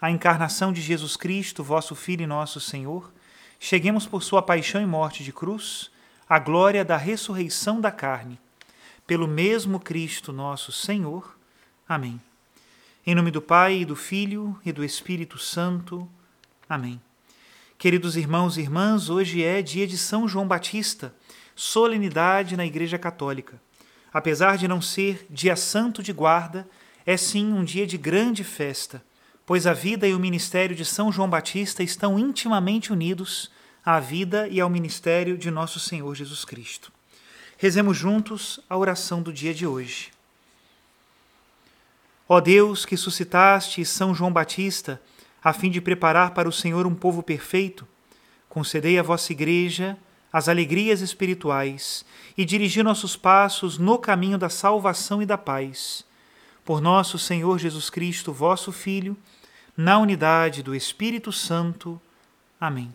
a encarnação de Jesus Cristo, vosso Filho e nosso Senhor, cheguemos por sua paixão e morte de cruz à glória da ressurreição da carne. Pelo mesmo Cristo nosso Senhor. Amém. Em nome do Pai, e do Filho e do Espírito Santo. Amém. Queridos irmãos e irmãs, hoje é dia de São João Batista, solenidade na Igreja Católica. Apesar de não ser dia santo de guarda, é sim um dia de grande festa pois a vida e o ministério de São João Batista estão intimamente unidos à vida e ao ministério de nosso Senhor Jesus Cristo. Rezemos juntos a oração do dia de hoje. Ó Deus, que suscitaste São João Batista, a fim de preparar para o Senhor um povo perfeito, concedei à vossa Igreja as alegrias espirituais e dirigi nossos passos no caminho da salvação e da paz. Por nosso Senhor Jesus Cristo, vosso Filho, na unidade do Espírito Santo. Amém.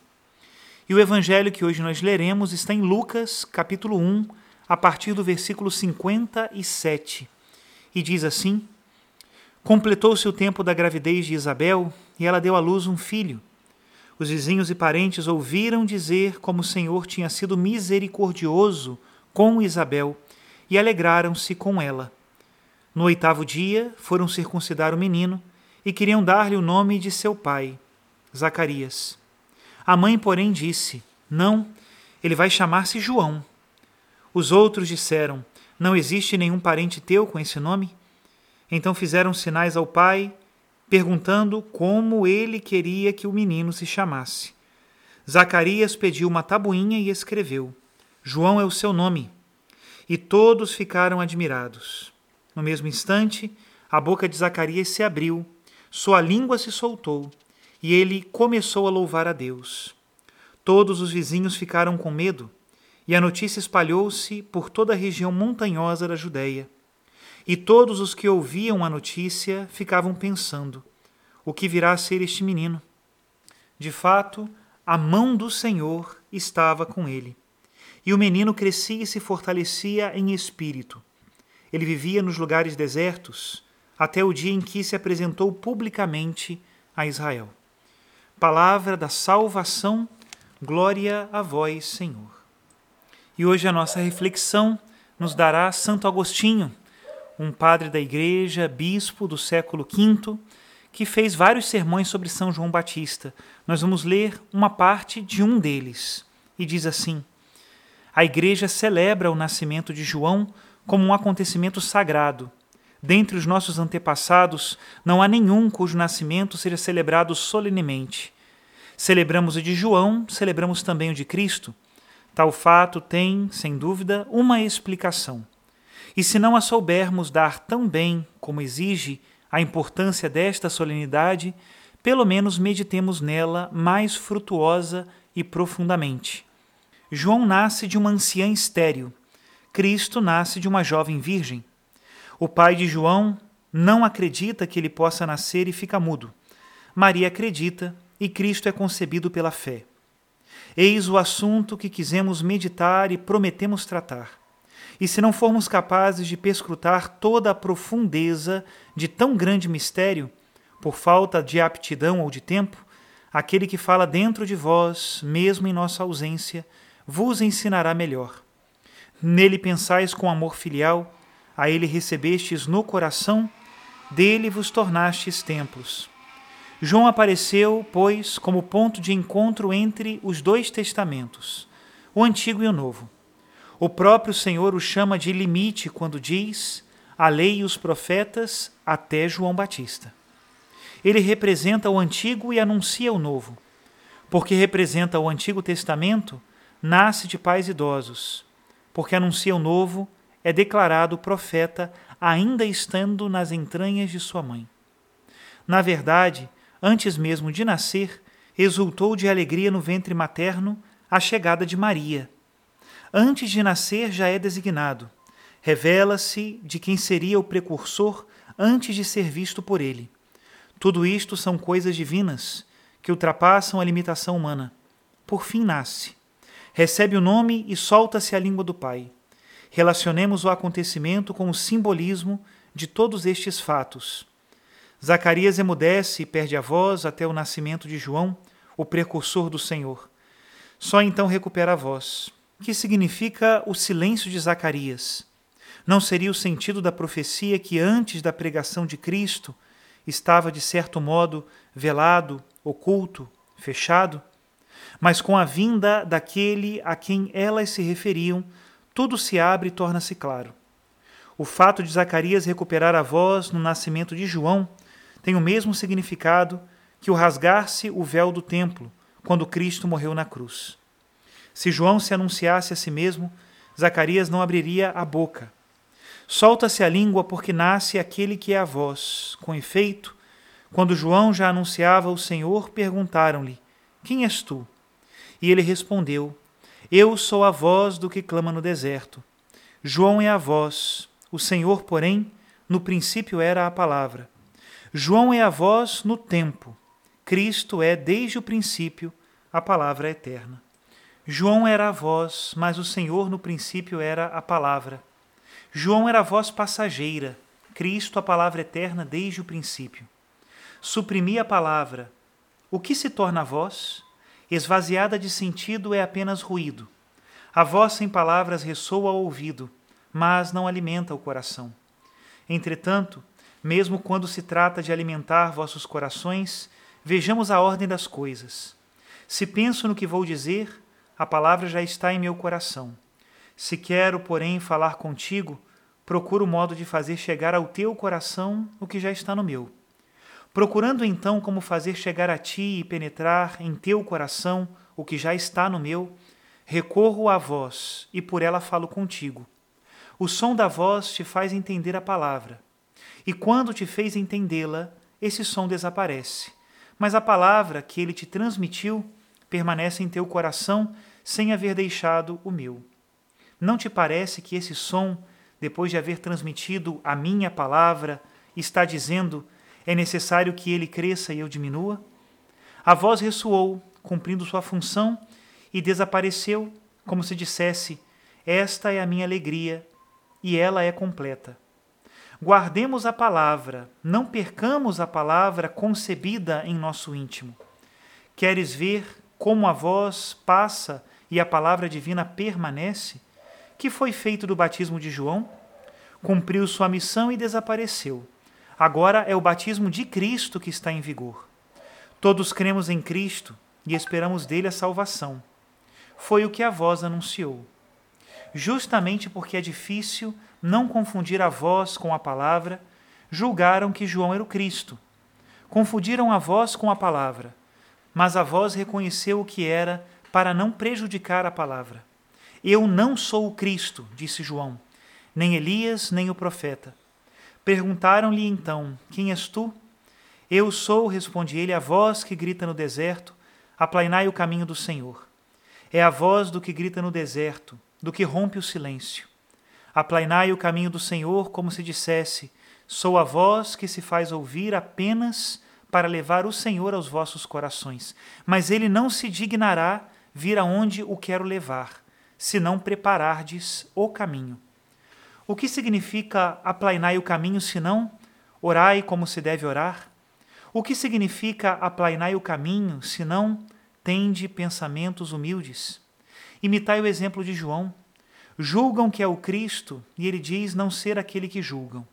E o evangelho que hoje nós leremos está em Lucas, capítulo 1, a partir do versículo 57, e diz assim: Completou-se o tempo da gravidez de Isabel e ela deu à luz um filho. Os vizinhos e parentes ouviram dizer como o Senhor tinha sido misericordioso com Isabel e alegraram-se com ela. No oitavo dia, foram circuncidar o menino e queriam dar-lhe o nome de seu pai, Zacarias. A mãe, porém, disse: Não, ele vai chamar-se João. Os outros disseram: Não existe nenhum parente teu com esse nome? Então fizeram sinais ao pai, perguntando como ele queria que o menino se chamasse. Zacarias pediu uma tabuinha e escreveu: João é o seu nome. E todos ficaram admirados. No mesmo instante, a boca de Zacarias se abriu sua língua se soltou e ele começou a louvar a Deus. Todos os vizinhos ficaram com medo e a notícia espalhou-se por toda a região montanhosa da Judéia. E todos os que ouviam a notícia ficavam pensando: o que virá a ser este menino? De fato, a mão do Senhor estava com ele. E o menino crescia e se fortalecia em espírito. Ele vivia nos lugares desertos até o dia em que se apresentou publicamente a Israel. Palavra da salvação, glória a vós, Senhor. E hoje a nossa reflexão nos dará Santo Agostinho, um padre da Igreja, bispo do século V, que fez vários sermões sobre São João Batista. Nós vamos ler uma parte de um deles. E diz assim: A Igreja celebra o nascimento de João como um acontecimento sagrado Dentre os nossos antepassados, não há nenhum cujo nascimento seja celebrado solenemente. Celebramos o de João, celebramos também o de Cristo. Tal fato tem, sem dúvida, uma explicação. E se não a soubermos dar tão bem como exige a importância desta solenidade, pelo menos meditemos nela mais frutuosa e profundamente. João nasce de uma anciã estéril. Cristo nasce de uma jovem virgem. O pai de João não acredita que ele possa nascer e fica mudo. Maria acredita e Cristo é concebido pela fé. Eis o assunto que quisemos meditar e prometemos tratar. E se não formos capazes de perscrutar toda a profundeza de tão grande mistério, por falta de aptidão ou de tempo, aquele que fala dentro de vós, mesmo em nossa ausência, vos ensinará melhor. Nele pensais com amor filial, a ele recebestes no coração, dele vos tornastes templos. João apareceu, pois, como ponto de encontro entre os dois testamentos, o Antigo e o Novo. O próprio Senhor o chama de limite quando diz a lei e os profetas até João Batista. Ele representa o Antigo e anuncia o Novo. Porque representa o Antigo Testamento, nasce de pais idosos. Porque anuncia o Novo, é declarado profeta ainda estando nas entranhas de sua mãe. Na verdade, antes mesmo de nascer, exultou de alegria no ventre materno a chegada de Maria. Antes de nascer já é designado. Revela-se de quem seria o precursor antes de ser visto por ele. Tudo isto são coisas divinas que ultrapassam a limitação humana. Por fim nasce. Recebe o nome e solta-se a língua do Pai. Relacionemos o acontecimento com o simbolismo de todos estes fatos. Zacarias emudece e perde a voz até o nascimento de João, o precursor do Senhor. Só então recupera a voz. Que significa o silêncio de Zacarias? Não seria o sentido da profecia que antes da pregação de Cristo estava, de certo modo, velado, oculto, fechado? Mas com a vinda daquele a quem elas se referiam, tudo se abre e torna-se claro. O fato de Zacarias recuperar a voz no nascimento de João tem o mesmo significado que o rasgar-se o véu do templo quando Cristo morreu na cruz. Se João se anunciasse a si mesmo, Zacarias não abriria a boca. Solta-se a língua porque nasce aquele que é a voz. Com efeito, quando João já anunciava o Senhor, perguntaram-lhe: Quem és tu? E ele respondeu: Eu sou a voz do que clama no deserto. João é a voz, o Senhor, porém, no princípio era a palavra. João é a voz no tempo. Cristo é, desde o princípio, a palavra eterna. João era a voz, mas o Senhor no princípio era a palavra. João era a voz passageira, Cristo a palavra eterna desde o princípio. Suprimir a palavra. O que se torna a voz? Esvaziada de sentido é apenas ruído. A voz sem palavras ressoa ao ouvido, mas não alimenta o coração. Entretanto, mesmo quando se trata de alimentar vossos corações, vejamos a ordem das coisas. Se penso no que vou dizer, a palavra já está em meu coração. Se quero, porém, falar contigo, procuro o modo de fazer chegar ao teu coração o que já está no meu. Procurando então como fazer chegar a ti e penetrar em teu coração o que já está no meu, recorro à voz e por ela falo contigo. O som da voz te faz entender a palavra. E quando te fez entendê-la, esse som desaparece. Mas a palavra que ele te transmitiu permanece em teu coração sem haver deixado o meu. Não te parece que esse som, depois de haver transmitido a minha palavra, está dizendo: é necessário que ele cresça e eu diminua? A voz ressoou, cumprindo sua função, e desapareceu, como se dissesse: Esta é a minha alegria, e ela é completa. Guardemos a palavra, não percamos a palavra concebida em nosso íntimo. Queres ver como a voz passa e a palavra divina permanece? Que foi feito do batismo de João? Cumpriu sua missão e desapareceu. Agora é o batismo de Cristo que está em vigor. Todos cremos em Cristo e esperamos dele a salvação. Foi o que a voz anunciou. Justamente porque é difícil não confundir a voz com a palavra, julgaram que João era o Cristo. Confundiram a voz com a palavra, mas a voz reconheceu o que era para não prejudicar a palavra. Eu não sou o Cristo, disse João, nem Elias, nem o profeta. Perguntaram-lhe então: Quem és tu? Eu sou, responde ele, a voz que grita no deserto: Aplainai o caminho do Senhor. É a voz do que grita no deserto, do que rompe o silêncio. Aplainai o caminho do Senhor, como se dissesse: Sou a voz que se faz ouvir apenas para levar o Senhor aos vossos corações, mas ele não se dignará vir aonde o quero levar, se não preparardes o caminho. O que significa aplainai o caminho, senão orai como se deve orar? O que significa aplainai o caminho, senão tende pensamentos humildes? Imitai o exemplo de João. Julgam que é o Cristo, e ele diz não ser aquele que julgam.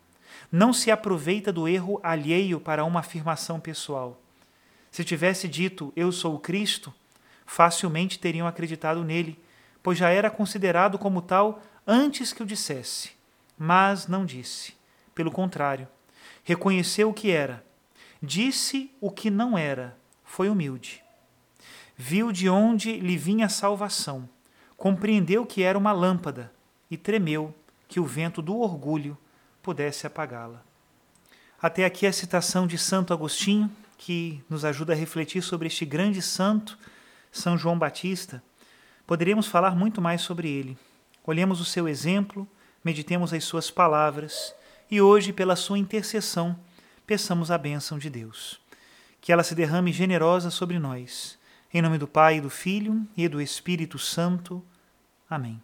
Não se aproveita do erro alheio para uma afirmação pessoal. Se tivesse dito eu sou o Cristo, facilmente teriam acreditado nele, pois já era considerado como tal antes que o dissesse mas não disse. Pelo contrário, reconheceu o que era, disse o que não era, foi humilde. Viu de onde lhe vinha a salvação, compreendeu que era uma lâmpada e tremeu que o vento do orgulho pudesse apagá-la. Até aqui a citação de Santo Agostinho, que nos ajuda a refletir sobre este grande santo, São João Batista. Poderíamos falar muito mais sobre ele. Olhemos o seu exemplo meditemos as Suas palavras e hoje, pela Sua intercessão, peçamos a bênção de Deus. Que ela se derrame generosa sobre nós. Em nome do Pai, do Filho e do Espírito Santo. Amém.